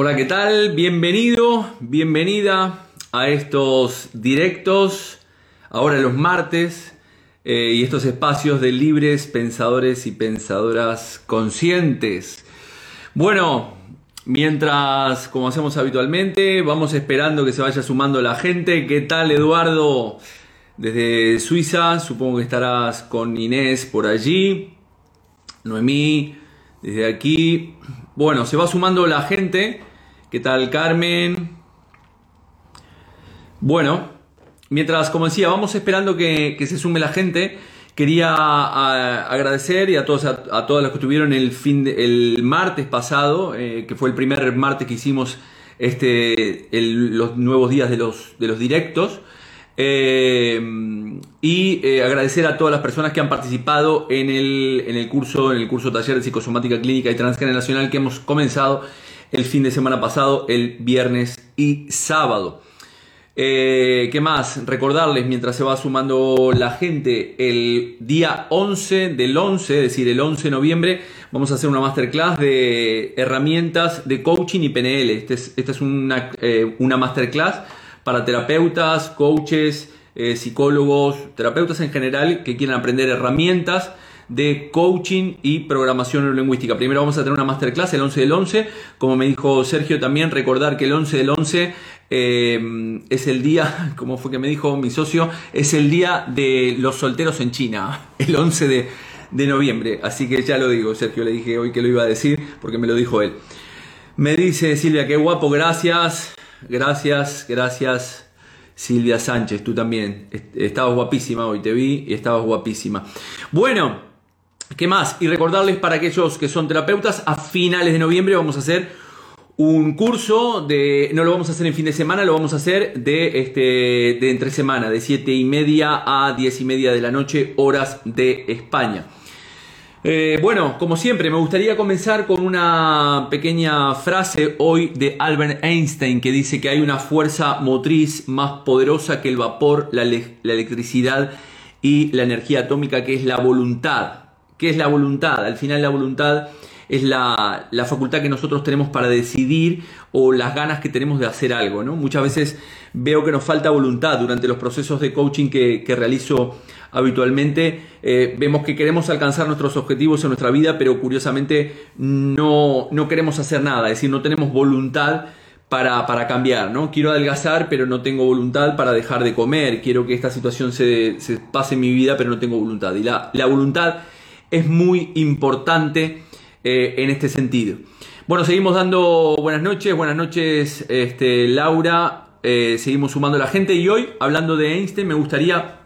Hola, ¿qué tal? Bienvenido, bienvenida a estos directos, ahora los martes, eh, y estos espacios de libres pensadores y pensadoras conscientes. Bueno, mientras, como hacemos habitualmente, vamos esperando que se vaya sumando la gente. ¿Qué tal, Eduardo? Desde Suiza, supongo que estarás con Inés por allí. Noemí, desde aquí. Bueno, se va sumando la gente. ¿Qué tal, Carmen? Bueno, mientras, como decía, vamos esperando que, se sume la gente. Quería agradecer y a todos a, todas las que estuvieron el fin el martes pasado, eh, que fue el primer martes que hicimos este los nuevos días de los de los directos. Eh, y eh, agradecer a todas las personas que han participado en el, en el curso, en el curso taller de psicosomática clínica y transgeneracional que hemos comenzado el fin de semana pasado, el viernes y sábado. Eh, ¿Qué más? Recordarles, mientras se va sumando la gente, el día 11 del 11, es decir, el 11 de noviembre, vamos a hacer una masterclass de herramientas de coaching y PNL. Esta es, este es una, eh, una, masterclass para terapeutas, coaches, eh, psicólogos, terapeutas en general que quieran aprender herramientas de coaching y programación neurolingüística. Primero vamos a tener una masterclass el 11 del 11. Como me dijo Sergio también, recordar que el 11 del 11 eh, es el día, como fue que me dijo mi socio, es el día de los solteros en China, el 11 de, de noviembre. Así que ya lo digo, Sergio, le dije hoy que lo iba a decir porque me lo dijo él. Me dice Silvia, qué guapo, gracias, gracias, gracias. Silvia Sánchez, tú también. Estabas guapísima hoy, te vi y estabas guapísima. Bueno, ¿Qué más? Y recordarles para aquellos que son terapeutas, a finales de noviembre vamos a hacer un curso de, no lo vamos a hacer en fin de semana, lo vamos a hacer de, este, de entre semana, de 7 y media a 10 y media de la noche, horas de España. Eh, bueno, como siempre, me gustaría comenzar con una pequeña frase hoy de Albert Einstein que dice que hay una fuerza motriz más poderosa que el vapor, la, la electricidad y la energía atómica, que es la voluntad. ¿Qué es la voluntad? Al final la voluntad es la, facultad que nosotros tenemos para decidir o las ganas que tenemos de hacer algo. ¿no? Muchas veces veo que nos falta voluntad durante los procesos de coaching que, realizo habitualmente. Eh, vemos que queremos alcanzar nuestros objetivos en nuestra vida, pero curiosamente no, no queremos hacer nada, es decir, no tenemos voluntad. Para, para, cambiar, ¿no? Quiero adelgazar, pero no tengo voluntad para dejar de comer. Quiero que esta situación se, se pase en mi vida, pero no tengo voluntad. Y la, la voluntad es muy importante eh, en este sentido. Bueno, seguimos dando buenas noches, buenas noches este, Laura, eh, seguimos sumando la gente y hoy, hablando de Einstein, me gustaría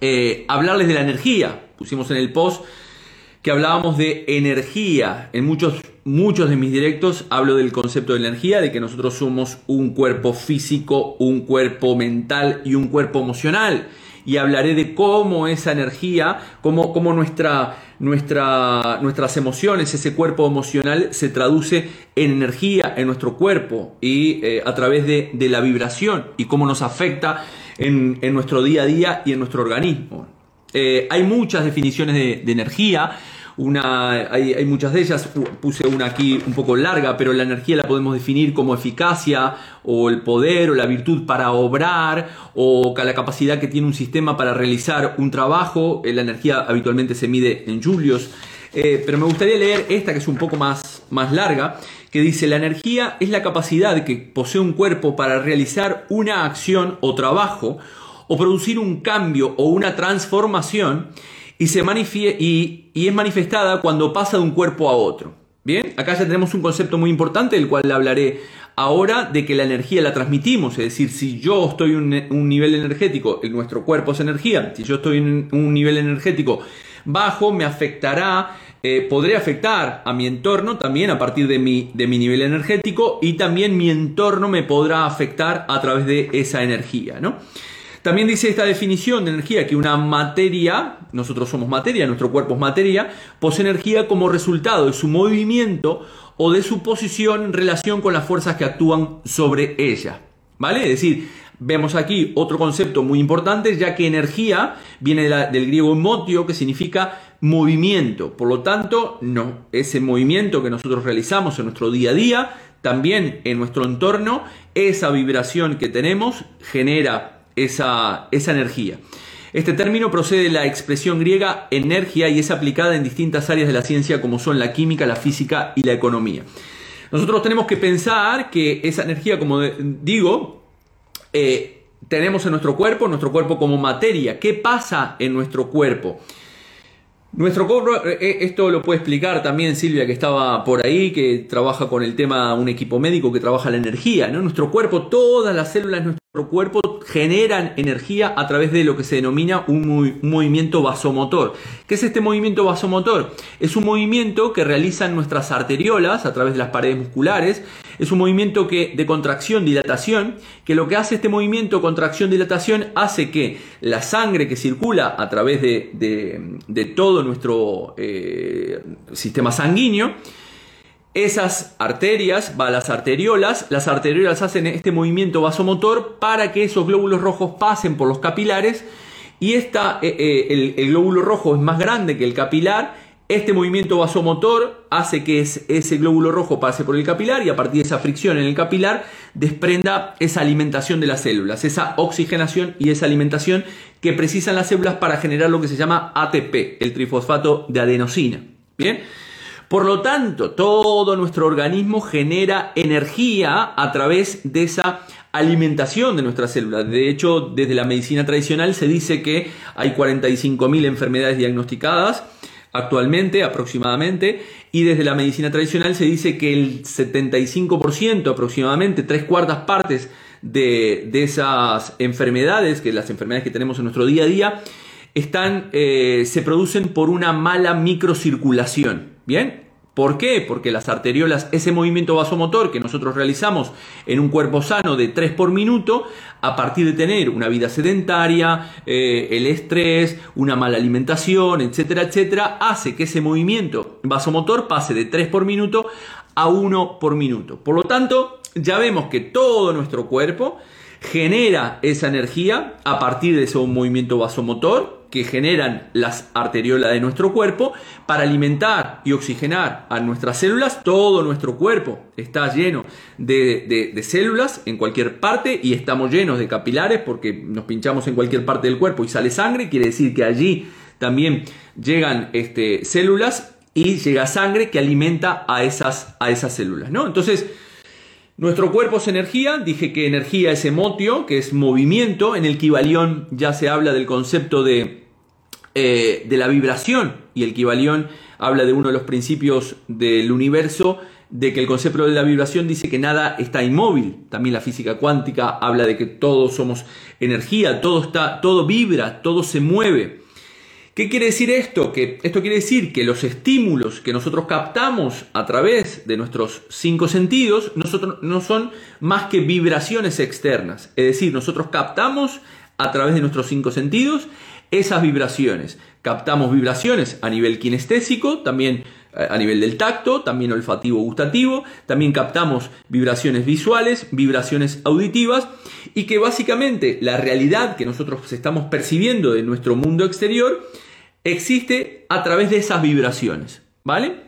eh, hablarles de la energía. Pusimos en el post que hablábamos de energía. En muchos, muchos de mis directos hablo del concepto de energía, de que nosotros somos un cuerpo físico, un cuerpo mental y un cuerpo emocional y hablaré de cómo esa energía, cómo, cómo nuestra, nuestra, nuestras emociones, ese cuerpo emocional se traduce en energía en nuestro cuerpo y eh, a través de, la vibración y cómo nos afecta en, nuestro día a día y en nuestro organismo. Eh, hay muchas definiciones de, de energía, una, hay, muchas de ellas, puse una aquí un poco larga, pero la energía la podemos definir como eficacia o el poder o la virtud para obrar o la capacidad que tiene un sistema para realizar un trabajo. Eh, la energía habitualmente se mide en julios. Eh, pero me gustaría leer esta que es un poco más, más larga, que dice, la energía es la capacidad que posee un cuerpo para realizar una acción o trabajo o producir un cambio o una transformación y, se y, y es manifestada cuando pasa de un cuerpo a otro. Bien, acá ya tenemos un concepto muy importante del cual hablaré ahora de que la energía la transmitimos, es decir, si yo estoy en un nivel energético, nuestro cuerpo es energía, si yo estoy en un nivel energético bajo, me afectará, eh, podré afectar a mi entorno también a partir de mi, de mi nivel energético y también mi entorno me podrá afectar a través de esa energía, ¿no? También dice esta definición de energía que una materia, nosotros somos materia, nuestro cuerpo es materia, posee energía como resultado de su movimiento o de su posición en relación con las fuerzas que actúan sobre ella. ¿Vale? Es decir, vemos aquí otro concepto muy importante, ya que energía viene del griego motio, que significa movimiento. Por lo tanto, no, ese movimiento que nosotros realizamos en nuestro día a día también en nuestro entorno, esa vibración que tenemos genera esa, esa energía. Este término procede de la expresión griega energía y es aplicada en distintas áreas de la ciencia como son la química, la física y la economía. Nosotros tenemos que pensar que esa energía, como digo, eh, tenemos en nuestro cuerpo, nuestro cuerpo como materia. ¿Qué pasa en nuestro cuerpo? Nuestro cuerpo, eh, eh, esto lo puede explicar también Silvia que estaba por ahí, que trabaja con el tema, un equipo médico que trabaja la energía. Nuestro cuerpo, todas las células cuerpo generan energía a través de lo que se denomina un, movimiento vasomotor. ¿Qué es este movimiento vasomotor? Es un movimiento que realizan nuestras arteriolas a través de las paredes musculares. Es un movimiento que, de contracción, dilatación, que lo que hace este movimiento, contracción, dilatación, hace que la sangre que circula a través de, todo nuestro eh, sistema sanguíneo, esas arterias, las arteriolas, las arteriolas hacen este movimiento vasomotor para que esos glóbulos rojos pasen por los capilares y esta, eh, eh, el, glóbulo rojo es más grande que el capilar, este movimiento vasomotor hace que ese glóbulo rojo pase por el capilar y a partir de esa fricción en el capilar desprenda esa alimentación de las células, esa oxigenación y esa alimentación que precisan las células para generar lo que se llama ATP, el trifosfato de adenosina. Bien. Por lo tanto, todo nuestro organismo genera energía a través de esa alimentación de nuestras células. De hecho, desde la medicina tradicional se dice que hay 45.000 enfermedades diagnosticadas actualmente aproximadamente y desde la medicina tradicional se dice que el 75% aproximadamente, tres cuartas partes de, esas enfermedades, que las enfermedades que tenemos en nuestro día a día, están, eh, se producen por una mala microcirculación. ¿Bien? ¿Por qué? Porque las arteriolas, ese movimiento vasomotor que nosotros realizamos en un cuerpo sano de 3 por minuto, a partir de tener una vida sedentaria, eh, el estrés, una mala alimentación, etcétera, etcétera, hace que ese movimiento vasomotor pase de 3 por minuto a 1 por minuto. Por lo tanto, ya vemos que todo nuestro cuerpo genera esa energía a partir de ese movimiento vasomotor que generan las arteriolas de nuestro cuerpo para alimentar y oxigenar a nuestras células. Todo nuestro cuerpo está lleno de, células en cualquier parte y estamos llenos de capilares porque nos pinchamos en cualquier parte del cuerpo y sale sangre. Quiere decir que allí también llegan este, células y llega sangre que alimenta a esas, a esas células. ¿no? Entonces, nuestro cuerpo es energía, dije que energía es emotio, que es movimiento, en el Kibalión ya se habla del concepto de eh, de la vibración y el Kibalión habla de uno de los principios del universo de que el concepto de la vibración dice que nada está inmóvil. También la física cuántica habla de que todos somos energía, todo está, todo vibra, todo se mueve. ¿Qué quiere decir esto? Que esto quiere decir que los estímulos que nosotros captamos a través de nuestros cinco sentidos nosotros, no son más que vibraciones externas. Es decir, nosotros captamos a través de nuestros cinco sentidos esas vibraciones. Captamos vibraciones a nivel kinestésico, también eh, a nivel del tacto, también olfativo gustativo, también captamos vibraciones visuales, vibraciones auditivas y que básicamente la realidad que nosotros estamos percibiendo de nuestro mundo exterior existe a través de esas vibraciones, ¿vale?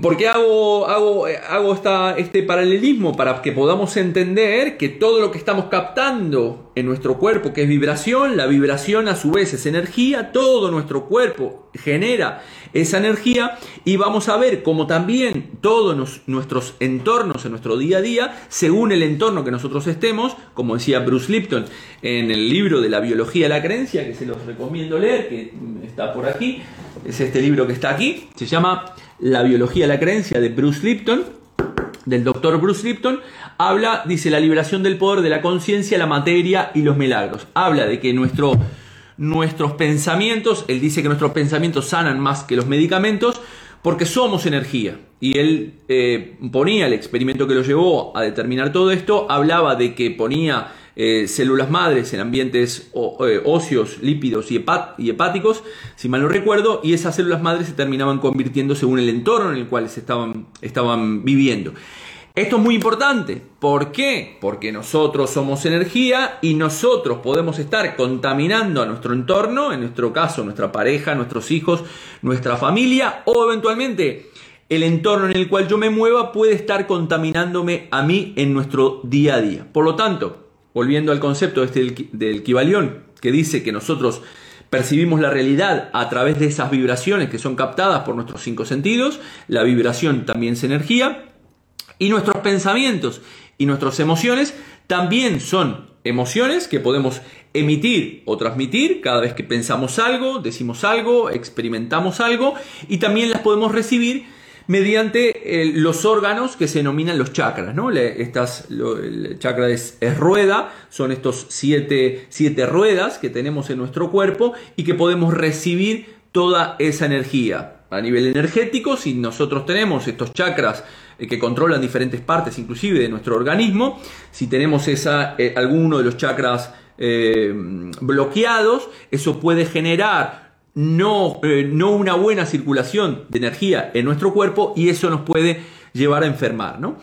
¿Por qué hago, hago, hago este paralelismo? Para que podamos entender que todo lo que estamos captando en nuestro cuerpo, que es vibración, la vibración a su vez es energía, todo nuestro cuerpo genera esa energía y vamos a ver cómo también todos nuestros entornos en nuestro día a día, según el entorno que nosotros estemos, como decía Bruce Lipton en el libro de la biología de la creencia, que se los recomiendo leer, que está por aquí, es este libro que está aquí, se llama la biología la creencia de Bruce Lipton, del doctor Bruce Lipton, habla, dice, la liberación del poder de la conciencia, la materia y los milagros. Habla de que nuestro, nuestros pensamientos, él dice que nuestros pensamientos sanan más que los medicamentos, porque somos energía. Y él eh, ponía el experimento que lo llevó a determinar todo esto, hablaba de que ponía eh, células madres en ambientes eh, óseos, lípidos y, hepáticos, si mal no recuerdo, y esas células madres se terminaban convirtiendo según el entorno en el cual se estaban, estaban viviendo. Esto es muy importante. ¿Por qué? Porque nosotros somos energía y nosotros podemos estar contaminando a nuestro entorno, en nuestro caso nuestra pareja, nuestros hijos, nuestra familia o eventualmente el entorno en el cual yo me mueva puede estar contaminándome a mí en nuestro día a día. Por lo tanto, volviendo al concepto este del, Kibalión, que dice que nosotros percibimos la realidad a través de esas vibraciones que son captadas por nuestros cinco sentidos, la vibración también es energía, y nuestros pensamientos y nuestras emociones también son emociones que podemos emitir o transmitir cada vez que pensamos algo, decimos algo, experimentamos algo y también las podemos recibir mediante eh, los órganos que se denominan los chakras. ¿no? estas, el chakra es, rueda, son estos siete, siete ruedas que tenemos en nuestro cuerpo y que podemos recibir toda esa energía. A nivel energético, si nosotros tenemos estos chakras eh, que controlan diferentes partes, inclusive de nuestro organismo, si tenemos esa, eh, alguno de los chakras bloqueados, eso puede generar no, eh, no una buena circulación de energía en nuestro cuerpo y eso nos puede llevar a enfermar. ¿no?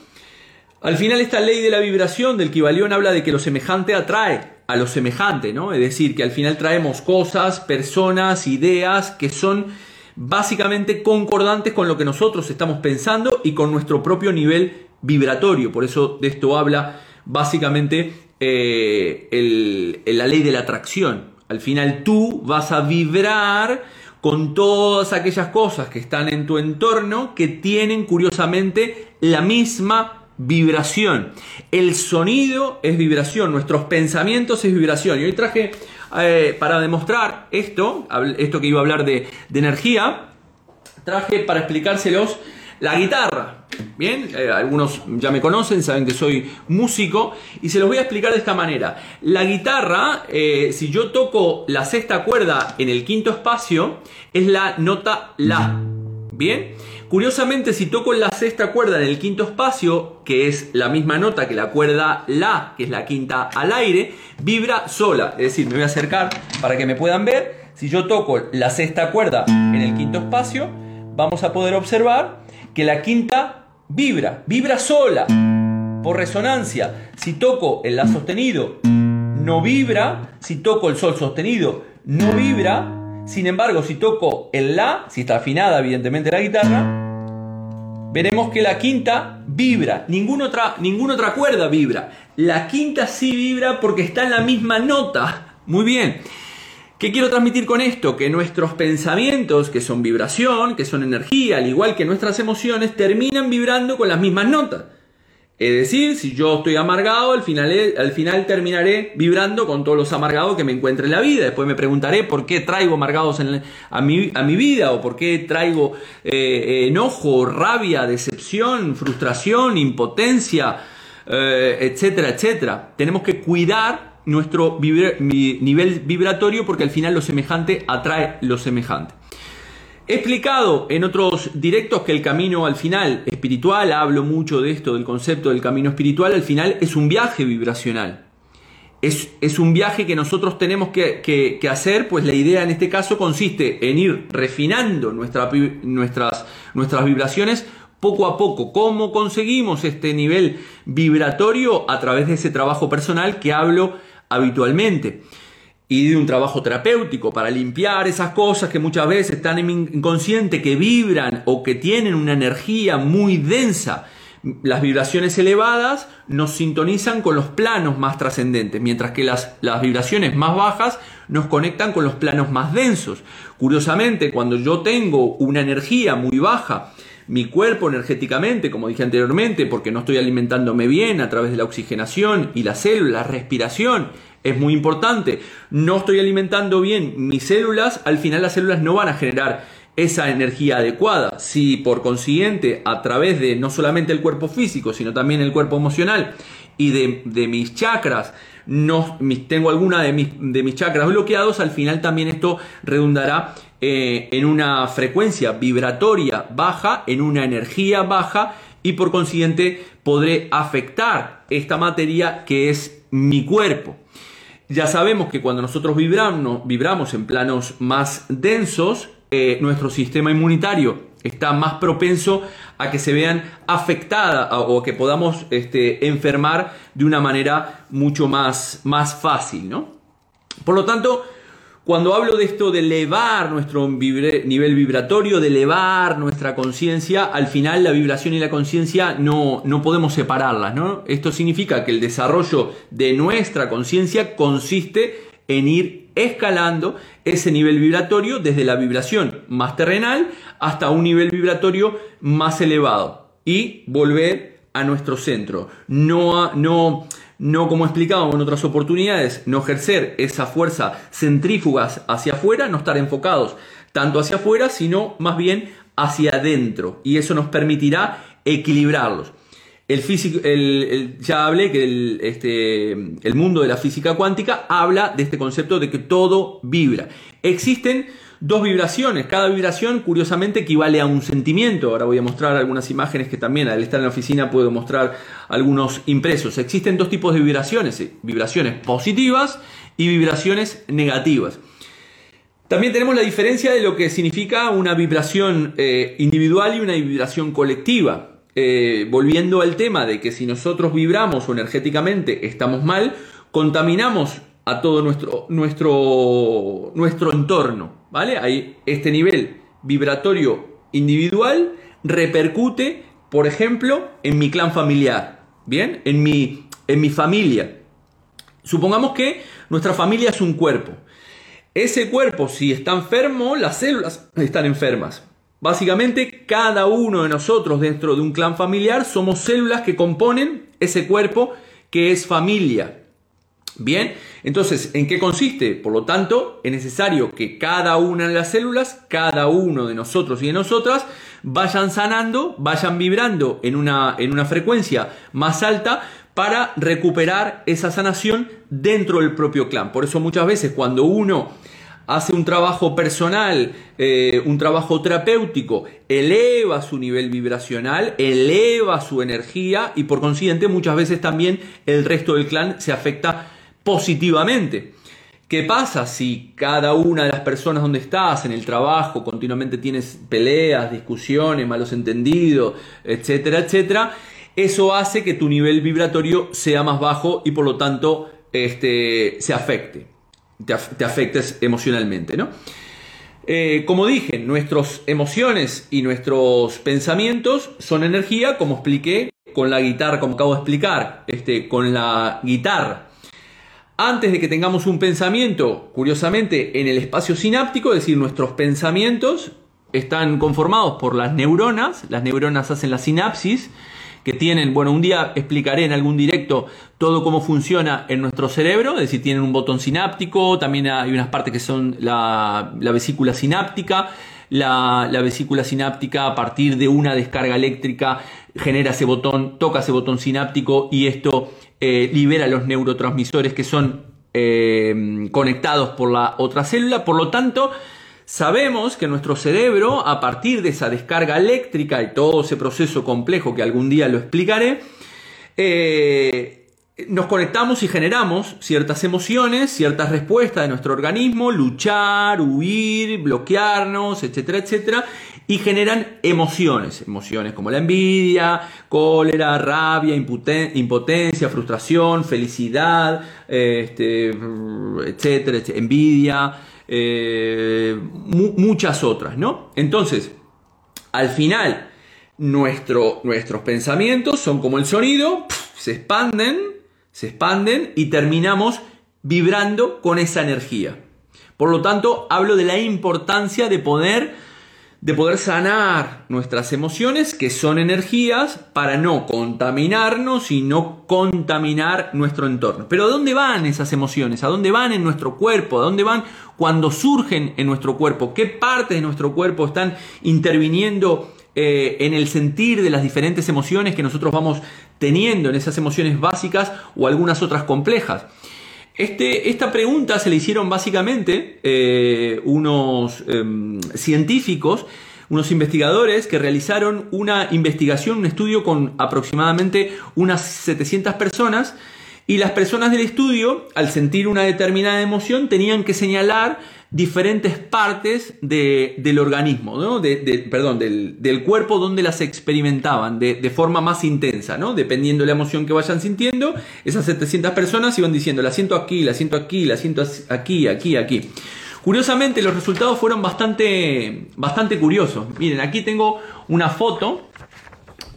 Al final esta ley de la vibración del Kibalión habla de que lo semejante atrae a lo semejante, ¿no? es decir, que al final traemos cosas, personas, ideas que son básicamente concordantes con lo que nosotros estamos pensando y con nuestro propio nivel vibratorio. Por eso de esto habla básicamente eh, la ley de la atracción. Al final tú vas a vibrar con todas aquellas cosas que están en tu entorno que tienen curiosamente la misma vibración. El sonido es vibración, nuestros pensamientos es vibración. Y hoy traje eh, para demostrar esto, esto que iba a hablar de, de energía, traje para explicárselos la guitarra. Bien, eh, algunos ya me conocen, saben que soy músico y se los voy a explicar de esta manera. La guitarra, eh, si yo toco la sexta cuerda en el quinto espacio, es la nota La. Bien, curiosamente si toco la sexta cuerda en el quinto espacio, que es la misma nota que la cuerda La, que es la quinta al aire, vibra sola. Es decir, me voy a acercar para que me puedan ver. Si yo toco la sexta cuerda en el quinto espacio, vamos a poder observar que la quinta vibra, vibra sola, por resonancia. Si toco el La sostenido, no vibra. Si toco el Sol sostenido, no vibra. Sin embargo, si toco el La, si está afinada evidentemente la guitarra, veremos que la quinta vibra. Ninguna otra, ninguna otra cuerda vibra. La quinta sí vibra porque está en la misma nota. Muy bien. ¿Qué quiero transmitir con esto? Que nuestros pensamientos, que son vibración, que son energía, al igual que nuestras emociones, terminan vibrando con las mismas notas. Es decir, si yo estoy amargado, al final, al final terminaré vibrando con todos los amargados que me encuentre en la vida. Después me preguntaré por qué traigo amargados a, mi, a, mi, vida o por qué traigo eh, enojo, rabia, decepción, frustración, impotencia, eh, etcétera, etcétera. Tenemos que cuidar nuestro nivel vibratorio porque al final lo semejante atrae lo semejante. He explicado en otros directos que el camino al final espiritual, hablo mucho de esto, del concepto del camino espiritual, al final es un viaje vibracional. Es, es un viaje que nosotros tenemos que, hacer, pues la idea en este caso consiste en ir refinando nuestras, nuestras vibraciones poco a poco. ¿Cómo conseguimos este nivel vibratorio? A través de ese trabajo personal que hablo habitualmente y de un trabajo terapéutico para limpiar esas cosas que muchas veces están en mi inconsciente, que vibran o que tienen una energía muy densa. Las vibraciones elevadas nos sintonizan con los planos más trascendentes, mientras que las, las vibraciones más bajas nos conectan con los planos más densos. Curiosamente, cuando yo tengo una energía muy baja, mi cuerpo energéticamente, como dije anteriormente, porque no estoy alimentándome bien a través de la oxigenación y la célula, la respiración es muy importante. No estoy alimentando bien mis células, al final las células no van a generar esa energía adecuada. Si por consiguiente, a través de no solamente el cuerpo físico, sino también el cuerpo emocional y de, mis chakras, no, tengo alguna de mis, de mis chakras bloqueados, al final también esto redundará eh, en una frecuencia vibratoria baja, en una energía baja y por consiguiente podré afectar esta materia que es mi cuerpo. Ya sabemos que cuando nosotros vibramos, vibramos en planos más densos, eh, nuestro sistema inmunitario está más propenso a que se vean afectadas o que podamos este, enfermar de una manera mucho más, más fácil. ¿no? Por lo tanto, Cuando hablo de esto de elevar nuestro nivel vibratorio, de elevar nuestra conciencia, al final la vibración y la conciencia no, no podemos separarlas. ¿no? Esto significa que el desarrollo de nuestra conciencia consiste en ir escalando ese nivel vibratorio desde la vibración más terrenal hasta un nivel vibratorio más elevado y volver a nuestro centro. No, no, no como explicábamos en otras oportunidades, no ejercer esa fuerza centrífugas hacia afuera, no estar enfocados tanto hacia afuera, sino más bien hacia adentro. Y eso nos permitirá equilibrarlos. El físico, el, ya hablé que el, este, el mundo de la física cuántica habla de este concepto de que todo vibra. Existen dos vibraciones. Cada vibración, curiosamente, equivale a un sentimiento. Ahora voy a mostrar algunas imágenes que también al estar en la oficina puedo mostrar algunos impresos. Existen dos tipos de vibraciones, vibraciones positivas y vibraciones negativas. También tenemos la diferencia de lo que significa una vibración eh, individual y una vibración colectiva. Eh, volviendo al tema de que si nosotros vibramos o energéticamente estamos mal, contaminamos a todo nuestro, nuestro, nuestro entorno. ¿Vale? Ahí este nivel vibratorio individual repercute, por ejemplo, en mi clan familiar. ¿Bien? En mi, en mi familia. Supongamos que nuestra familia es un cuerpo. Ese cuerpo, si está enfermo, las células están enfermas. Básicamente, cada uno de nosotros dentro de un clan familiar somos células que componen ese cuerpo que es familia. Bien, entonces, ¿en qué consiste? Por lo tanto, es necesario que cada una de las células, cada uno de nosotros y de nosotras, vayan sanando, vayan vibrando en una, en una frecuencia más alta para recuperar esa sanación dentro del propio clan. Por eso muchas veces cuando uno hace un trabajo personal, eh, un trabajo terapéutico, eleva su nivel vibracional, eleva su energía y por consiguiente muchas veces también el resto del clan se afecta positivamente. ¿Qué pasa si cada una de las personas donde estás, en el trabajo, continuamente tienes peleas, discusiones, malos entendidos, etcétera, etcétera? Eso hace que tu nivel vibratorio sea más bajo y por lo tanto este, se afecte, te, afectes emocionalmente, ¿no? Eh, como dije, nuestras emociones y nuestros pensamientos son energía, como expliqué con la guitarra, como acabo de explicar, este, con la guitarra antes de que tengamos un pensamiento, curiosamente, en el espacio sináptico, es decir, nuestros pensamientos están conformados por las neuronas, las neuronas hacen la sinapsis, que tienen, bueno, un día explicaré en algún directo todo cómo funciona en nuestro cerebro, es decir, tienen un botón sináptico, también hay unas partes que son la, vesícula sináptica, la, la, vesícula sináptica a partir de una descarga eléctrica genera ese botón, toca ese botón sináptico y esto eh, libera los neurotransmisores que son eh, conectados por la otra célula. Por lo tanto, sabemos que nuestro cerebro, a partir de esa descarga eléctrica y todo ese proceso complejo que algún día lo explicaré, eh, nos conectamos y generamos ciertas emociones, ciertas respuestas de nuestro organismo, luchar, huir, bloquearnos, etcétera, etcétera, y generan emociones, emociones como la envidia, cólera, rabia, impotencia, frustración, felicidad, este, etcétera, envidia, eh, muchas otras, ¿no? Entonces, al final, nuestros pensamientos son como el sonido, se expanden, se expanden y terminamos vibrando con esa energía. Por lo tanto, hablo de la importancia de poder de poder sanar nuestras emociones, que son energías, para no contaminarnos y no contaminar nuestro entorno. Pero ¿a dónde van esas emociones? ¿A dónde van en nuestro cuerpo? ¿A dónde van cuando surgen en nuestro cuerpo? ¿Qué partes de nuestro cuerpo están interviniendo eh, en el sentir de las diferentes emociones que nosotros vamos teniendo, en esas emociones básicas o algunas otras complejas? Este, esta pregunta se le hicieron básicamente eh, unos em, científicos, unos investigadores que realizaron una investigación, un estudio con aproximadamente unas 700 personas y las personas del estudio, al sentir una determinada emoción, tenían que señalar diferentes partes del organismo, de, perdón, del, cuerpo donde las experimentaban de, forma más intensa, ¿no? dependiendo de la emoción que vayan sintiendo, esas 700 personas iban diciendo, la siento aquí, la siento aquí, la siento aquí, aquí, aquí. Curiosamente, los resultados fueron bastante, bastante curiosos. Miren, aquí tengo una foto,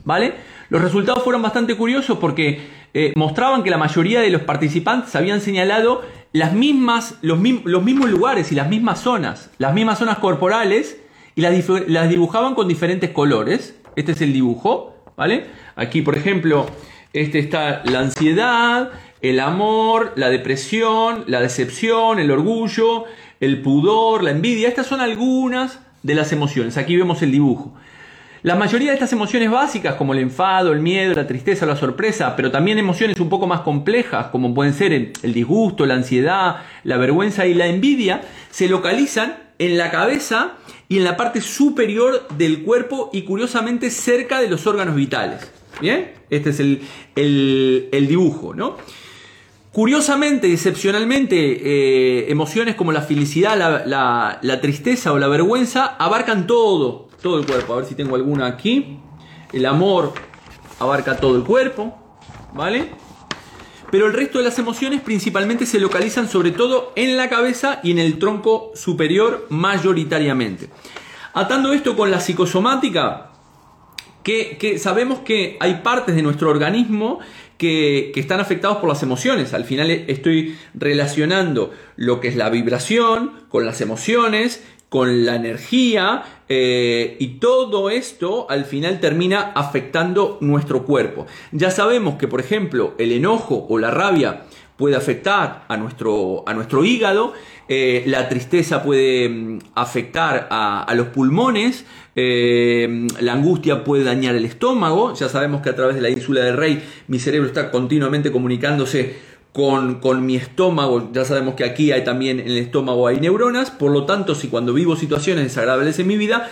¿vale? Los resultados fueron bastante curiosos porque eh, mostraban que la mayoría de los participantes habían señalado las mismas, los, mismos lugares y las mismas zonas, las mismas zonas corporales y las, las dibujaban con diferentes colores. Este es el dibujo, ¿vale? Aquí, por ejemplo, este está la ansiedad, el amor, la depresión, la decepción, el orgullo, el pudor, la envidia. Estas son algunas de las emociones. Aquí vemos el dibujo. La mayoría de estas emociones básicas, como el enfado, el miedo, la tristeza, la sorpresa, pero también emociones un poco más complejas, como pueden ser el, disgusto, la ansiedad, la vergüenza y la envidia, se localizan en la cabeza y en la parte superior del cuerpo y curiosamente cerca de los órganos vitales. ¿Bien? Este es el, el dibujo, ¿no? Curiosamente, excepcionalmente, eh, emociones como la felicidad, la, tristeza o la vergüenza abarcan todo, todo el cuerpo. A ver si tengo alguna aquí. El amor abarca todo el cuerpo, ¿vale? Pero el resto de las emociones principalmente se localizan sobre todo en la cabeza y en el tronco superior mayoritariamente. Atando esto con la psicosomática, que, sabemos que hay partes de nuestro organismo que, están afectados por las emociones. Al final estoy relacionando lo que es la vibración con las emociones, con la energía eh, y todo esto al final termina afectando nuestro cuerpo. Ya sabemos que por ejemplo el enojo o la rabia puede afectar a nuestro, a nuestro hígado, eh, la tristeza puede mm, afectar a, los pulmones, eh, la angustia puede dañar el estómago, ya sabemos que a través de la ínsula del rey mi cerebro está continuamente comunicándose con, con, mi estómago, ya sabemos que aquí hay también en el estómago hay neuronas, por lo tanto si cuando vivo situaciones desagradables en mi vida,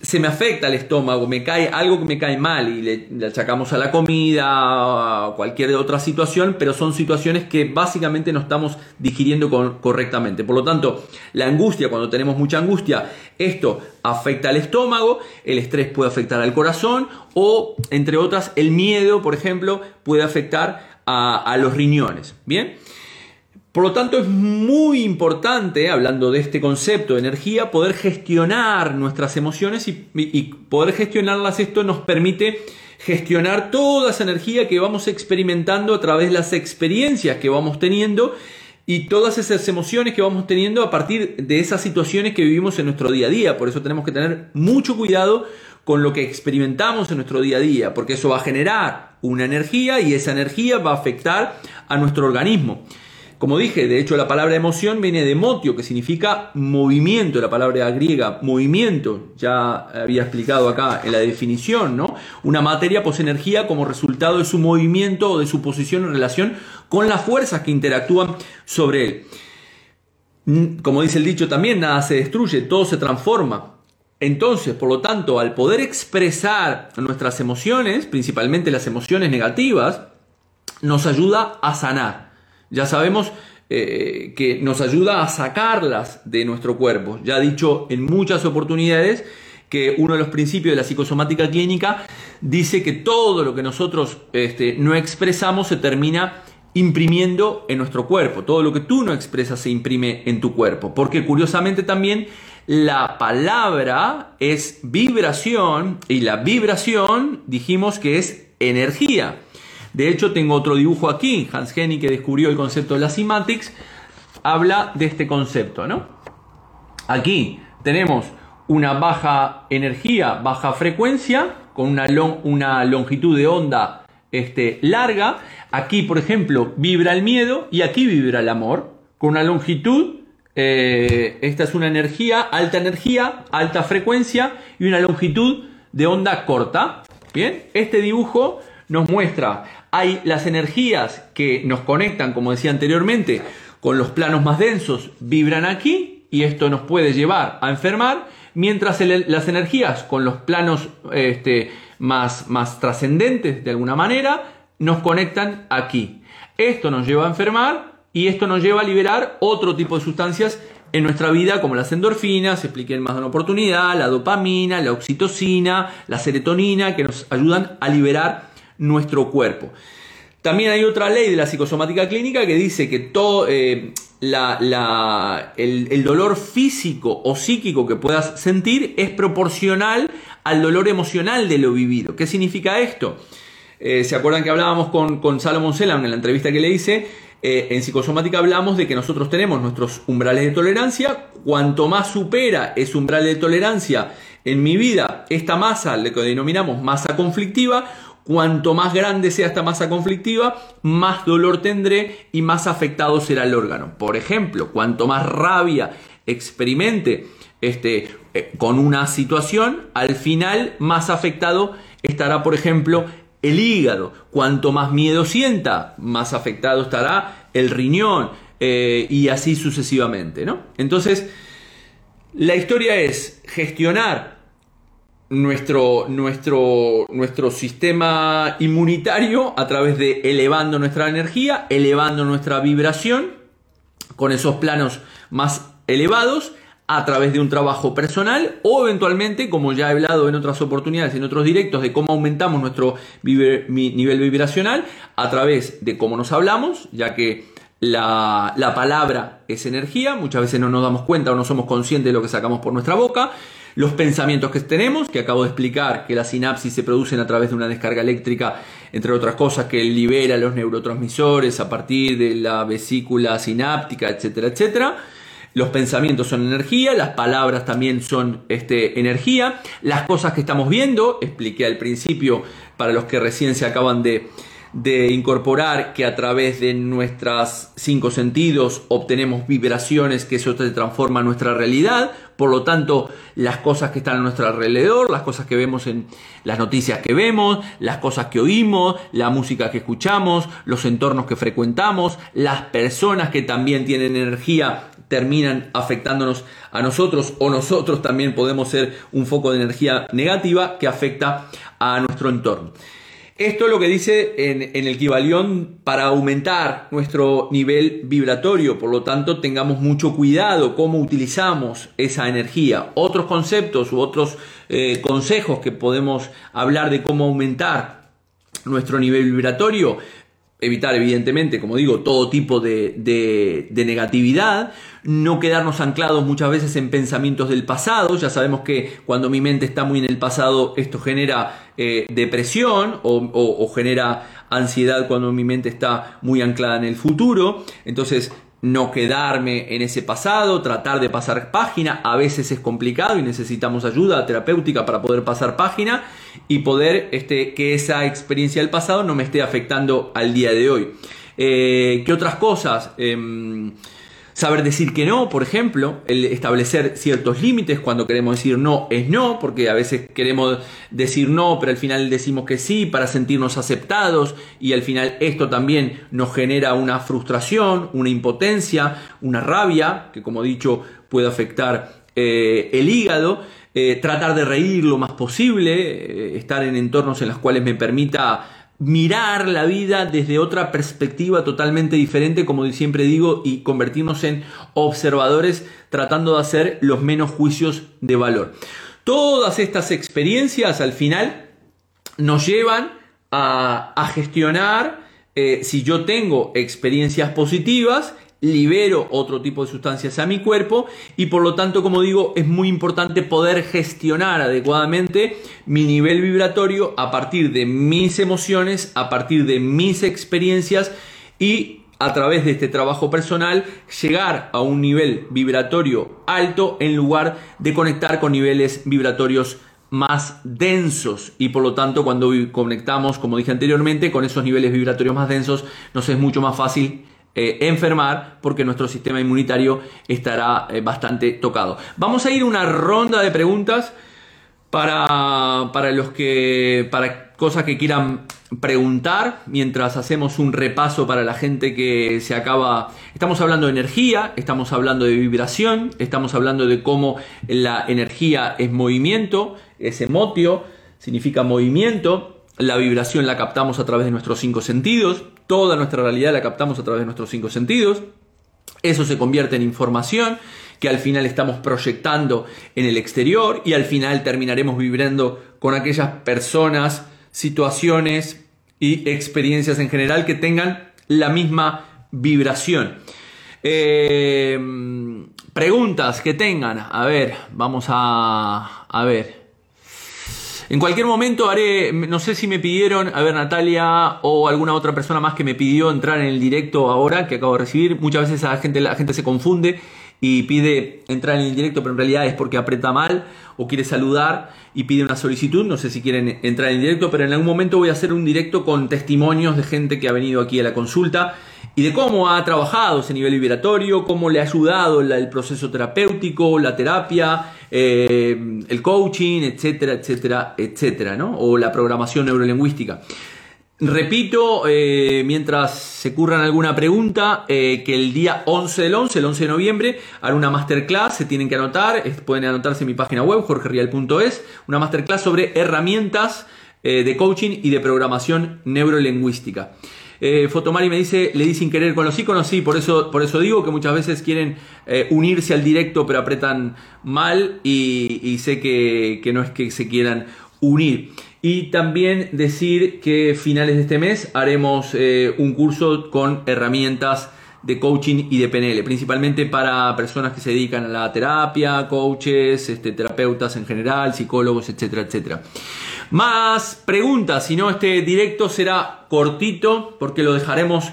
se me afecta el estómago, me cae algo que me cae mal y le, achacamos a la comida, a cualquier otra situación, pero son situaciones que básicamente no estamos digiriendo correctamente. Por lo tanto, la angustia, cuando tenemos mucha angustia, esto afecta al estómago, el estrés puede afectar al corazón o, entre otras, el miedo, por ejemplo, puede afectar a, los riñones. Bien. Por lo tanto, es muy importante, hablando de este concepto de energía, poder gestionar nuestras emociones y, poder gestionarlas. Esto nos permite gestionar toda esa energía que vamos experimentando a través de las experiencias que vamos teniendo y todas esas emociones que vamos teniendo a partir de esas situaciones que vivimos en nuestro día a día. Por eso tenemos que tener mucho cuidado con lo que experimentamos en nuestro día a día, porque eso va a generar una energía y esa energía va a afectar a nuestro organismo. Como dije, de hecho la palabra emoción viene de motio, que significa movimiento, la palabra griega movimiento, ya había explicado acá en la definición, ¿no? Una materia posee energía como resultado de su movimiento o de su posición en relación con las fuerzas que interactúan sobre él. Como dice el dicho también, nada se destruye, todo se transforma. Entonces, por lo tanto, al poder expresar nuestras emociones, principalmente las emociones negativas, nos ayuda a sanar. Ya sabemos eh, que nos ayuda a sacarlas de nuestro cuerpo. Ya he dicho en muchas oportunidades que uno de los principios de la psicosomática clínica dice que todo lo que nosotros este, no expresamos se termina imprimiendo en nuestro cuerpo. Todo lo que tú no expresas se imprime en tu cuerpo. Porque curiosamente también la palabra es vibración y la vibración dijimos que es energía. De hecho, tengo otro dibujo aquí. Hans Henning, que descubrió el concepto de la cymatics, habla de este concepto, ¿no? Aquí tenemos una baja energía, baja frecuencia, con una, una longitud de onda este, larga. Aquí, por ejemplo, vibra el miedo y aquí vibra el amor, con una longitud eh, esta es una energía, alta energía, alta frecuencia y una longitud de onda corta. Bien, este dibujo nos muestra hay las energías que nos conectan, como decía anteriormente, con los planos más densos, vibran aquí y esto nos puede llevar a enfermar, mientras las energías con los planos este, más, más trascendentes de alguna manera nos conectan aquí. Esto nos lleva a enfermar y esto nos lleva a liberar otro tipo de sustancias en nuestra vida, como las endorfinas, expliqué en más de una oportunidad, la dopamina, la oxitocina, la serotonina, que nos ayudan a liberar nuestro cuerpo. También hay otra ley de la psicosomática clínica que dice que todo, eh, el, dolor físico o psíquico que puedas sentir es proporcional al dolor emocional de lo vivido. ¿Qué significa esto? Eh, ¿Se acuerdan que hablábamos con, con Salomon Selam en la entrevista que le hice? Eh, en psicosomática hablamos de que nosotros tenemos nuestros umbrales de tolerancia. Cuanto más supera ese umbral de tolerancia en mi vida esta masa, lo que denominamos masa conflictiva, Cuanto más grande sea esta masa conflictiva, más dolor tendré y más afectado será el órgano. Por ejemplo, cuanto más rabia experimente este, eh, con una situación, al final más afectado estará, por ejemplo, el hígado. Cuanto más miedo sienta, más afectado estará el riñón eh, y así sucesivamente. ¿no? Entonces, la historia es gestionar nuestro, nuestro, nuestro sistema inmunitario a través de elevando nuestra energía, elevando nuestra vibración con esos planos más elevados a través de un trabajo personal o eventualmente, como ya he hablado en otras oportunidades, en otros directos, de cómo aumentamos nuestro nivel vibracional a través de cómo nos hablamos, ya que la, la palabra es energía, muchas veces no nos damos cuenta o no somos conscientes de lo que sacamos por nuestra boca, los pensamientos que tenemos, que acabo de explicar que las sinapsis se producen a través de una descarga eléctrica, entre otras cosas, que libera los neurotransmisores a partir de la vesícula sináptica, etcétera, etcétera. Los pensamientos son energía, las palabras también son este, energía. Las cosas que estamos viendo, expliqué al principio para los que recién se acaban de, de incorporar que a través de nuestros cinco sentidos obtenemos vibraciones que eso se transforma nuestra realidad, por lo tanto las cosas que están a nuestro alrededor, las cosas que vemos en las noticias que vemos, las cosas que oímos, la música que escuchamos, los entornos que frecuentamos, las personas que también tienen energía terminan afectándonos a nosotros o nosotros también podemos ser un foco de energía negativa que afecta a nuestro entorno. Esto es lo que dice en, el equivalión para aumentar nuestro nivel vibratorio, por lo tanto tengamos mucho cuidado cómo utilizamos esa energía. Otros conceptos u otros eh, consejos que podemos hablar de cómo aumentar nuestro nivel vibratorio evitar evidentemente, como digo, todo tipo de, negatividad, no quedarnos anclados muchas veces en pensamientos del pasado, ya sabemos que cuando mi mente está muy en el pasado esto genera eh, depresión o genera ansiedad cuando mi mente está muy anclada en el futuro, entonces no quedarme en ese pasado, tratar de pasar página, a veces es complicado y necesitamos ayuda terapéutica para poder pasar página y poder este, que esa experiencia del pasado no me esté afectando al día de hoy. Eh, ¿Qué otras cosas? Em, Saber decir que no, por ejemplo, el establecer ciertos límites cuando queremos decir no es no, porque a veces queremos decir no, pero al final decimos que sí para sentirnos aceptados y al final esto también nos genera una frustración, una impotencia, una rabia, que como he dicho puede afectar eh, el hígado. Eh, tratar de reír lo más posible, eh, estar en entornos en los cuales me permita mirar la vida desde otra perspectiva totalmente diferente, como siempre digo, y convertirnos en observadores tratando de hacer los menos juicios de valor. Todas estas experiencias al final nos llevan a, gestionar eh, si yo tengo experiencias positivas libero otro tipo de sustancias a mi cuerpo y por lo tanto, como digo, es muy importante poder gestionar adecuadamente mi nivel vibratorio a partir de mis emociones, a partir de mis experiencias y a través de este trabajo personal llegar a un nivel vibratorio alto en lugar de conectar con niveles vibratorios más densos. Y por lo tanto cuando conectamos como dije anteriormente con esos niveles vibratorios más densos nos es mucho más fácil eh, enfermar porque nuestro sistema inmunitario estará eh, bastante tocado. Vamos a ir una ronda de preguntas para, para los que para cosas que quieran preguntar mientras hacemos un repaso para la gente que se acaba. Estamos hablando de energía, estamos hablando de vibración, estamos hablando de cómo la energía es movimiento, es emotio, significa movimiento. La vibración la captamos a través de nuestros cinco sentidos, toda nuestra realidad la captamos a través de nuestros cinco sentidos. Eso se convierte en información que al final estamos proyectando en el exterior y al final terminaremos vibrando con aquellas personas, situaciones y experiencias en general que tengan la misma vibración. Eh, preguntas que tengan. A ver, vamos a, a ver. En cualquier momento haré, no sé si me pidieron, a ver Natalia o alguna otra persona más que me pidió entrar en el directo ahora que acabo de recibir. Muchas veces la gente, la gente se confunde y pide entrar en el directo, pero en realidad es porque aprieta mal o quiere saludar y pide una solicitud. No sé si quieren entrar en el directo, pero en algún momento voy a hacer un directo con testimonios de gente que ha venido aquí a la consulta y de cómo ha trabajado ese nivel vibratorio, cómo le ha ayudado el proceso terapéutico, la terapia, eh, el coaching, etcétera, etcétera, etcétera, ¿no? O la programación neurolingüística. Repito, eh, mientras se curran alguna pregunta, eh, que el día 11 del 11, el 11 de noviembre, hará una masterclass, se tienen que anotar, pueden anotarse en mi página web, jorgerial.es, una masterclass sobre herramientas de coaching y de programación neurolingüística. Eh, Fotomari me dice, le di sin querer con los iconos, sí, por eso, por eso digo que muchas veces quieren eh, unirse al directo pero apretan mal y, sé que, no es que se quieran unir. Y también decir que finales de este mes haremos eh, un curso con herramientas de coaching y de PNL, principalmente para personas que se dedican a la terapia, coaches, este, terapeutas en general, psicólogos, etcétera, etcétera. Más preguntas, si no este directo será cortito porque lo dejaremos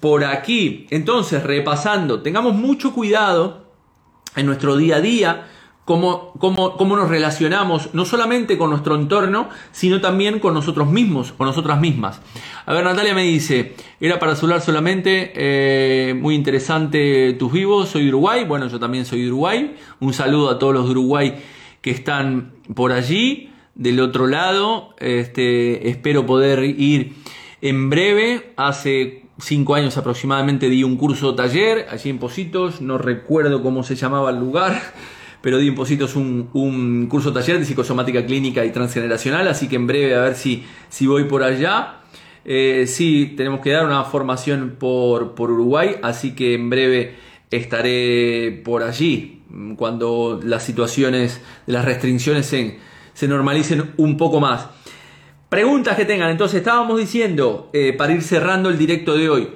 por aquí. Entonces, repasando, tengamos mucho cuidado en nuestro día a día, cómo, cómo, nos relacionamos, no solamente con nuestro entorno, sino también con nosotros mismos o nosotras mismas. A ver, Natalia me dice, era para saludar solamente, eh, muy interesante tus vivos, soy Uruguay, bueno, yo también soy Uruguay, un saludo a todos los de Uruguay que están por allí del otro lado. Este, espero poder ir en breve. Hace cinco años aproximadamente di un curso taller allí en Positos. No recuerdo cómo se llamaba el lugar, pero di en Positos un, un curso taller de psicosomática clínica y transgeneracional. Así que en breve a ver si, si voy por allá. Eh, sí, tenemos que dar una formación por, por Uruguay, así que en breve estaré por allí cuando las situaciones las restricciones en se normalicen un poco más. Preguntas que tengan, entonces estábamos diciendo, eh, para ir cerrando el directo de hoy,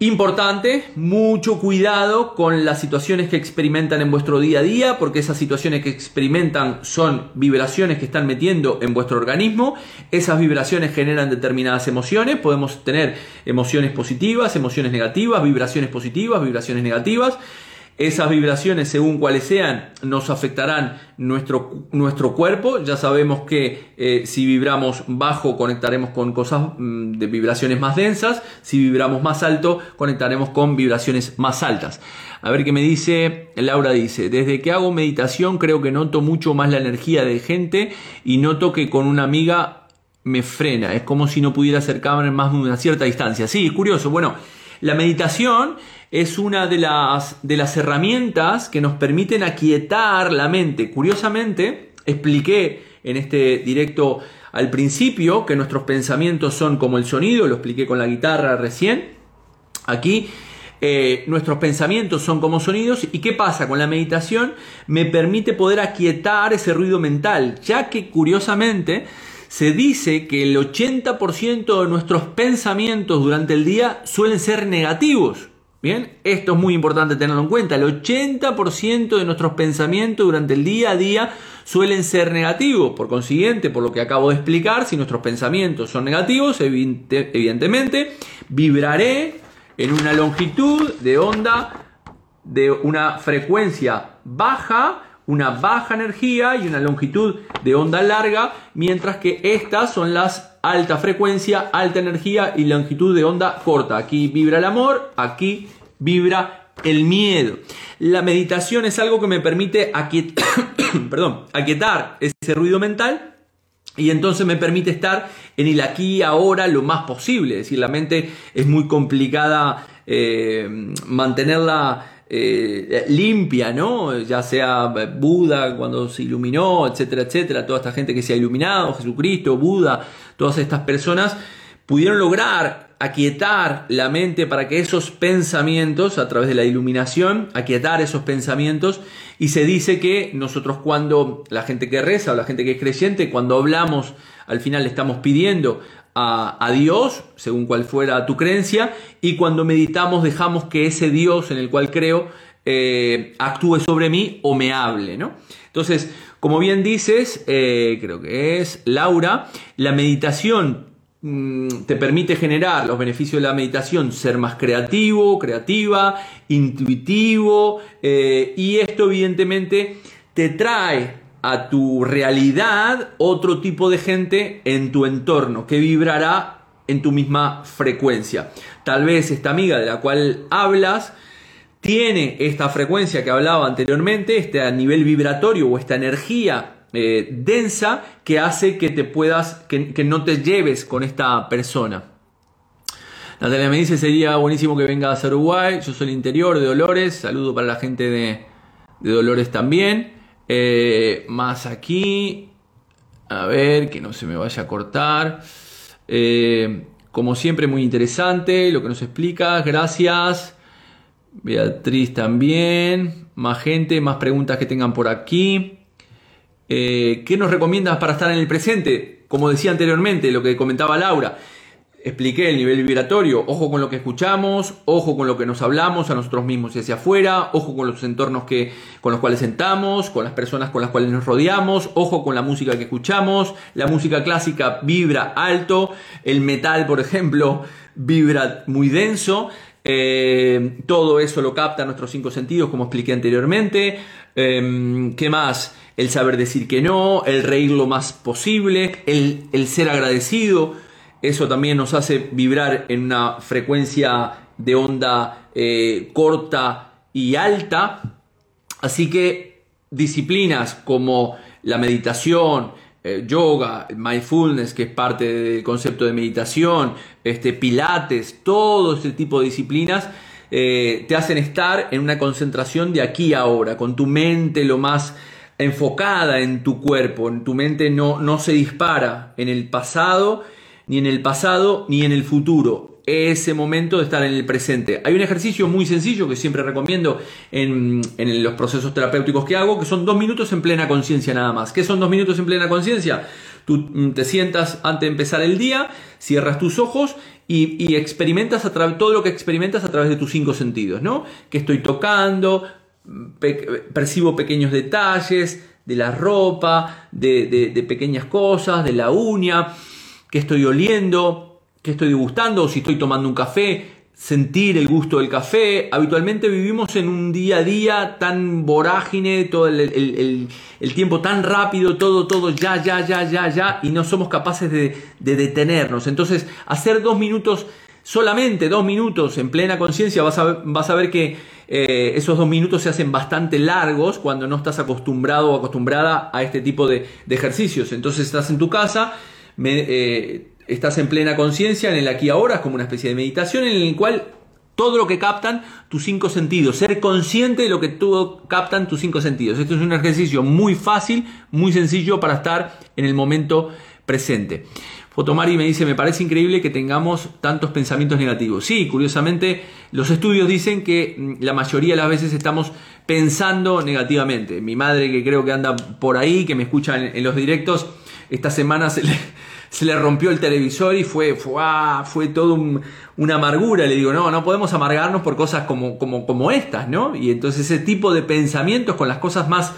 importante, mucho cuidado con las situaciones que experimentan en vuestro día a día, porque esas situaciones que experimentan son vibraciones que están metiendo en vuestro organismo, esas vibraciones generan determinadas emociones, podemos tener emociones positivas, emociones negativas, vibraciones positivas, vibraciones negativas, esas vibraciones, según cuáles sean, nos afectarán nuestro, nuestro cuerpo. Ya sabemos que eh, si vibramos bajo, conectaremos con cosas mm, de vibraciones más densas. Si vibramos más alto, conectaremos con vibraciones más altas. A ver qué me dice. Laura dice, desde que hago meditación creo que noto mucho más la energía de gente y noto que con una amiga me frena. Es como si no pudiera acercarme más de una cierta distancia. Sí, es curioso. Bueno, la meditación es una de las, de las herramientas que nos permiten aquietar la mente. Curiosamente, expliqué en este directo al principio que nuestros pensamientos son como el sonido, lo expliqué con la guitarra recién. Aquí eh, nuestros pensamientos son como sonidos y qué pasa con la meditación me permite poder aquietar ese ruido mental, ya que curiosamente se dice que el 80% de nuestros pensamientos durante el día suelen ser negativos. Bien, esto es muy importante tenerlo en cuenta. El 80% de nuestros pensamientos durante el día a día suelen ser negativos. Por consiguiente, por lo que acabo de explicar, si nuestros pensamientos son negativos, evidentemente vibraré en una longitud de onda de una frecuencia baja, una baja energía y una longitud de onda larga, mientras que estas son las alta frecuencia, alta energía y longitud de onda corta. Aquí vibra el amor, aquí vibra el miedo. La meditación es algo que me permite aquietar, ese ruido mental y entonces me permite estar en el aquí y ahora lo más posible. Es decir, la mente es muy complicada eh, mantenerla eh, limpia, ¿no? Ya sea Buda cuando se iluminó, etcétera, etcétera, toda esta gente que se ha iluminado, Jesucristo, Buda, todas estas personas pudieron lograr aquietar la mente para que esos pensamientos, a través de la iluminación, aquietar esos pensamientos, y se dice que nosotros cuando la gente que reza o la gente que es creyente, cuando hablamos, al final le estamos pidiendo a, Dios, según cual fuera tu creencia, y cuando meditamos dejamos que ese Dios en el cual creo eh, actúe sobre mí o me hable, ¿no? Entonces, como bien dices, eh, creo que es Laura, la meditación mm, te permite generar los beneficios de la meditación, ser más creativo, creativa, intuitivo, eh, y esto evidentemente te trae a tu realidad otro tipo de gente en tu entorno que vibrará en tu misma frecuencia. Tal vez esta amiga de la cual hablas tiene esta frecuencia que hablaba anteriormente, este nivel vibratorio o esta energía eh, densa que hace que te puedas, que, no te lleves con esta persona. Natalia me dice, sería buenísimo que vengas a Uruguay, yo soy el interior de Dolores, saludo para la gente de, de Dolores también. Eh, más aquí. A ver, que no se me vaya a cortar. Eh, como siempre, muy interesante lo que nos explica. Gracias. Beatriz también. Más gente, más preguntas que tengan por aquí. Eh, ¿Qué nos recomiendas para estar en el presente? Como decía anteriormente, lo que comentaba Laura expliqué el nivel vibratorio, ojo con lo que escuchamos, ojo con lo que nos hablamos a nosotros mismos y hacia afuera, ojo con los entornos que, con los cuales sentamos, con las personas con las cuales nos rodeamos, ojo con la música que escuchamos, la música clásica vibra alto, el metal, por ejemplo, vibra muy denso, eh, todo eso lo capta nuestros cinco sentidos, como expliqué anteriormente. Em, ¿Qué más? El saber decir que no, el reír lo más posible, el, el ser agradecido eso también nos hace vibrar en una frecuencia de onda eh, corta y alta. Así que disciplinas como la meditación, eh, yoga, mindfulness, que es parte del concepto de meditación, este, pilates, todo este tipo de disciplinas eh, te hacen estar en una concentración de aquí a ahora, con tu mente lo más enfocada en tu cuerpo, en tu mente no, no se dispara en el pasado ni en el pasado, ni en el futuro. Ese momento de estar en el presente. Hay un ejercicio muy sencillo que siempre recomiendo en, los procesos terapéuticos que hago, que son dos minutos en plena conciencia nada más. ¿Qué son dos minutos en plena conciencia? Tú mm, te sientas antes de empezar el día, cierras tus ojos y, experimentas a todo lo que experimentas a través de tus cinco sentidos, ¿no? Que estoy tocando, percibo pequeños detalles de la ropa, de pequeñas cosas, de la uña qué estoy oliendo, qué estoy degustando, o si estoy tomando un café, sentir el gusto del café. Habitualmente vivimos en un día a día tan vorágine, todo el, tiempo tan rápido, todo, todo ya, ya, ya, ya, ya, y no somos capaces de, detenernos. Entonces, hacer dos minutos, solamente dos minutos en plena conciencia, vas a, vas a ver que eh, esos dos minutos se hacen bastante largos cuando no estás acostumbrado o acostumbrada a este tipo de, de ejercicios. Entonces, estás en tu casa eh, estás en plena conciencia, en el aquí ahora, es como una especie de meditación en el cual todo lo que captan tus cinco sentidos, ser consciente de lo que todo captan tus cinco sentidos. Esto es un ejercicio muy fácil, muy sencillo para estar en el momento presente. Fotomari me dice, me parece increíble que tengamos tantos pensamientos negativos. Sí, curiosamente, los estudios dicen que mm, la mayoría de las veces estamos pensando negativamente. Mi madre, que creo que anda por ahí, que me escucha en los directos, esta semana se le, se le rompió el televisor y fue, fue, ah, fue todo una amargura. Le digo, no, no podemos amargarnos por cosas como, como, como estas, ¿no? Y entonces ese tipo de pensamientos con las cosas más,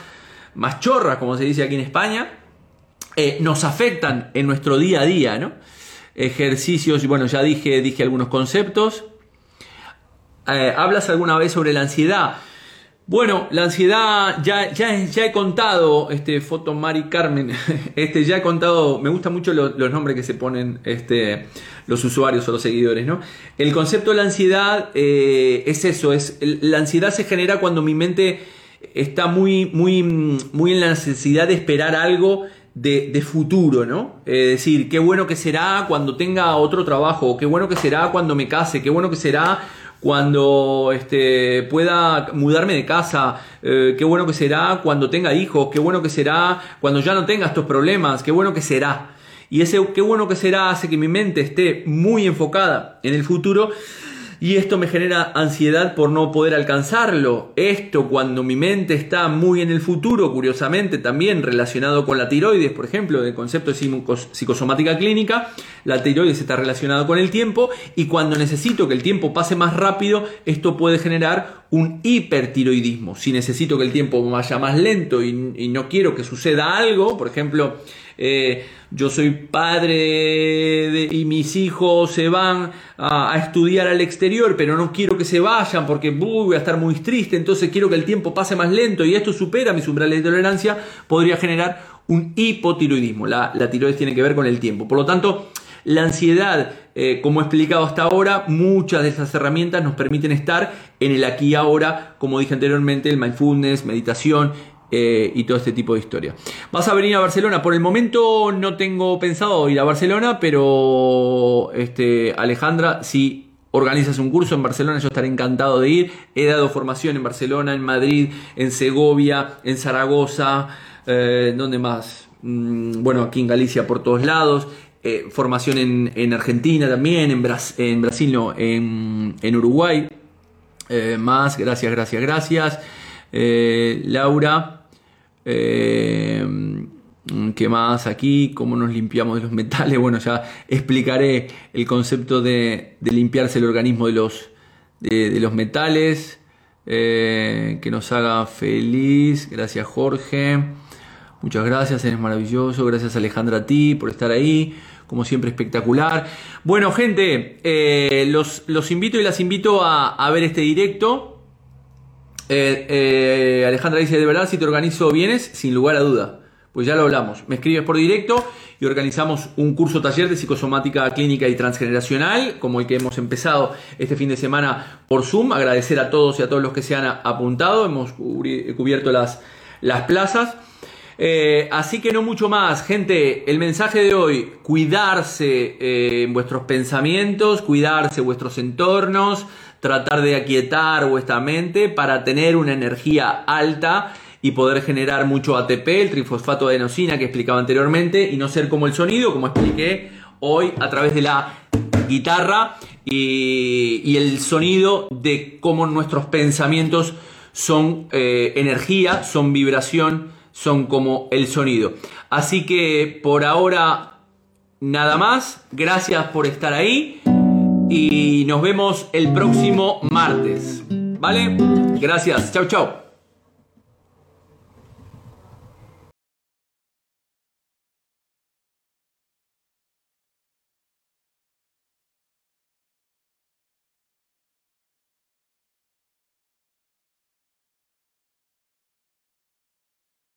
más chorras, como se dice aquí en España, eh, nos afectan en nuestro día a día, ¿no? Ejercicios, bueno, ya dije, dije algunos conceptos. Eh, ¿Hablas alguna vez sobre la ansiedad? Bueno, la ansiedad, ya, ya, ya he contado, este, Foto Mari Carmen, este, ya he contado, me gustan mucho los nombres que se ponen este, los usuarios o los seguidores, ¿no? El concepto de la ansiedad eh, es eso, es, la ansiedad se genera cuando mi mente está muy, muy, muy en la necesidad de esperar algo de, de, futuro, ¿no? Es decir, qué bueno que será cuando tenga otro trabajo, qué bueno que será cuando me case, qué bueno que será cuando este, pueda mudarme de casa, eh, qué bueno que será cuando tenga hijos, qué bueno que será cuando ya no tenga estos problemas, qué bueno que será. Y ese qué bueno que será hace que mi mente esté muy enfocada en el futuro y esto me genera ansiedad por no poder alcanzarlo. Esto cuando mi mente está muy en el futuro, curiosamente también relacionado con la tiroides, por ejemplo, del concepto de psicosomática clínica, la tiroides está relacionada con el tiempo y cuando necesito que el tiempo pase más rápido, esto puede generar un hipertiroidismo. Si necesito que el tiempo vaya más lento y, no quiero que suceda algo, por ejemplo, eh, yo soy padre y mis hijos se van a, estudiar al exterior, pero no quiero que se vayan porque voy a estar muy triste, entonces quiero que el tiempo pase más lento y esto supera mis umbrales de tolerancia, podría generar un hipotiroidismo. La, la tiroides tiene que ver con el tiempo. Por lo tanto, la ansiedad, eh, como he explicado hasta ahora, muchas de esas herramientas nos permiten estar en el aquí y ahora, como dije anteriormente, el mindfulness, meditación, eh, y todo este tipo de historia. Vas a venir a Barcelona. Por el momento no tengo pensado ir a Barcelona, pero este, Alejandra, si organizas un curso en Barcelona, yo estaré encantado de ir. He dado formación en Barcelona, en Madrid, en Segovia, en Zaragoza, eh, ¿dónde más? Mm, bueno, aquí en Galicia por todos lados. Eh, formación en, Argentina también, en, en Brasil no, en, en Uruguay. más, gracias, gracias, gracias. Laura. Eh, ¿Qué más aquí? ¿Cómo nos limpiamos de los metales? Bueno, ya explicaré el concepto de, limpiarse el organismo de los, de, los metales. Eh, que nos haga feliz. Gracias Jorge. Muchas gracias, eres maravilloso. Gracias Alejandra a ti por estar ahí. Como siempre espectacular. Bueno gente, eh, los, los, invito y las invito a ver este directo. Eh, eh, Alejandra dice, de verdad, si te organizo bienes, sin lugar a duda. Pues ya lo hablamos. Me escribes por directo y organizamos un curso taller de psicosomática clínica y transgeneracional, como el que hemos empezado este fin de semana por Zoom. Agradecer a todos y a todos los que se han apuntado. Hemos cubierto las, las plazas. Eh, así que no mucho más, gente. El mensaje de hoy: cuidarse en vuestros pensamientos, cuidarse vuestros entornos tratar de aquietar vuestra mente para tener una energía alta y poder generar mucho ATP, el trifosfato de adenosina que explicaba anteriormente, y no ser como el sonido, como expliqué hoy a través de la guitarra y, el sonido de cómo nuestros pensamientos son eh, energía, son vibración, son como el sonido. Así que por ahora nada más, gracias por estar ahí y nos vemos el próximo martes. ¿Vale? Gracias. Chau, chau.